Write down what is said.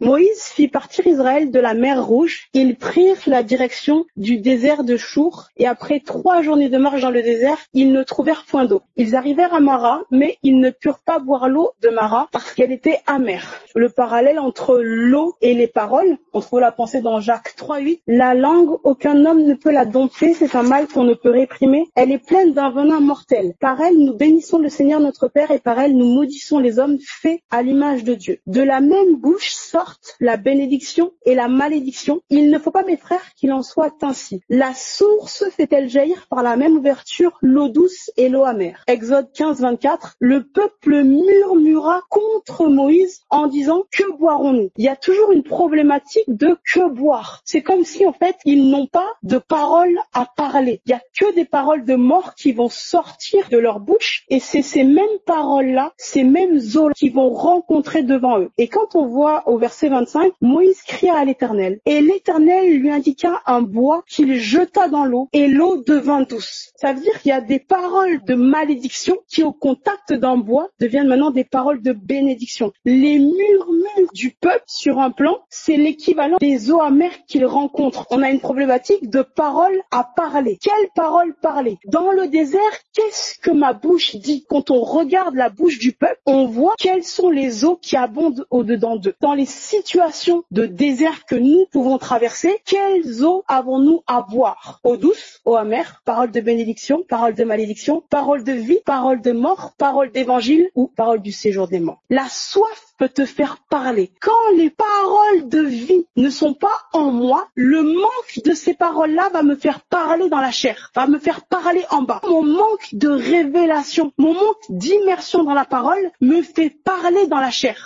Moïse fit partir Israël de la mer Rouge. Ils prirent la direction du désert de Chour et après trois journées de marche dans le désert, ils ne trouvèrent point d'eau. Ils arrivèrent à Mara, mais ils ne purent pas boire l'eau de Mara parce qu'elle était amère. Le parallèle entre l'eau et les paroles, on trouve la pensée dans Jacques 3.8. La langue, aucun homme ne peut la dompter, c'est un mal qu'on ne peut réprimer. Elle est pleine d'un venin mortel. Par elle, nous bénissons le Seigneur notre Père et par elle, nous maudissons les hommes faits à l'image de Dieu. De la même bouche sortent la bénédiction et la malédiction. Il ne faut pas, mes frères, qu'il en soit ainsi. La source fait-elle jaillir par la même ouverture l'eau douce et l'eau amère? Exode 15, 24. Le peuple murmura contre Moïse en disant que boirons-nous? Il y a toujours une problématique de que boire. C'est comme si en fait ils n'ont pas de paroles à parler. Il y a que des paroles de mort qui vont sortir de leur bouche et c'est ces mêmes paroles-là, ces mêmes eaux qui vont rencontrer devant eux. Et quand on voit au verset 25, Moïse cria à l'Éternel et l'Éternel lui indiqua un bois qu'il jeta dans l'eau et l'eau devint douce. Ça veut dire qu'il y a des paroles de malédiction qui au contact d'un bois deviennent maintenant des paroles de bénédiction. Les murmures du sur un plan, c'est l'équivalent des eaux amères qu'il rencontre. On a une problématique de paroles à parler. Quelles paroles parler? Dans le désert, qu'est-ce que ma bouche dit? Quand on regarde la bouche du peuple, on voit quelles sont les eaux qui abondent au-dedans d'eux. Dans les situations de désert que nous pouvons traverser, quelles eaux avons-nous à boire Eau douce, eau amère, parole de bénédiction, parole de malédiction, parole de vie, parole de mort, parole d'évangile ou parole du séjour des morts. La soif peut te faire parler. Quand les paroles de vie ne sont pas en moi, le manque de ces paroles-là va me faire parler dans la chair, va me faire parler en bas. Mon manque de révélation, mon manque d'immersion dans la parole me fait parler dans la chair.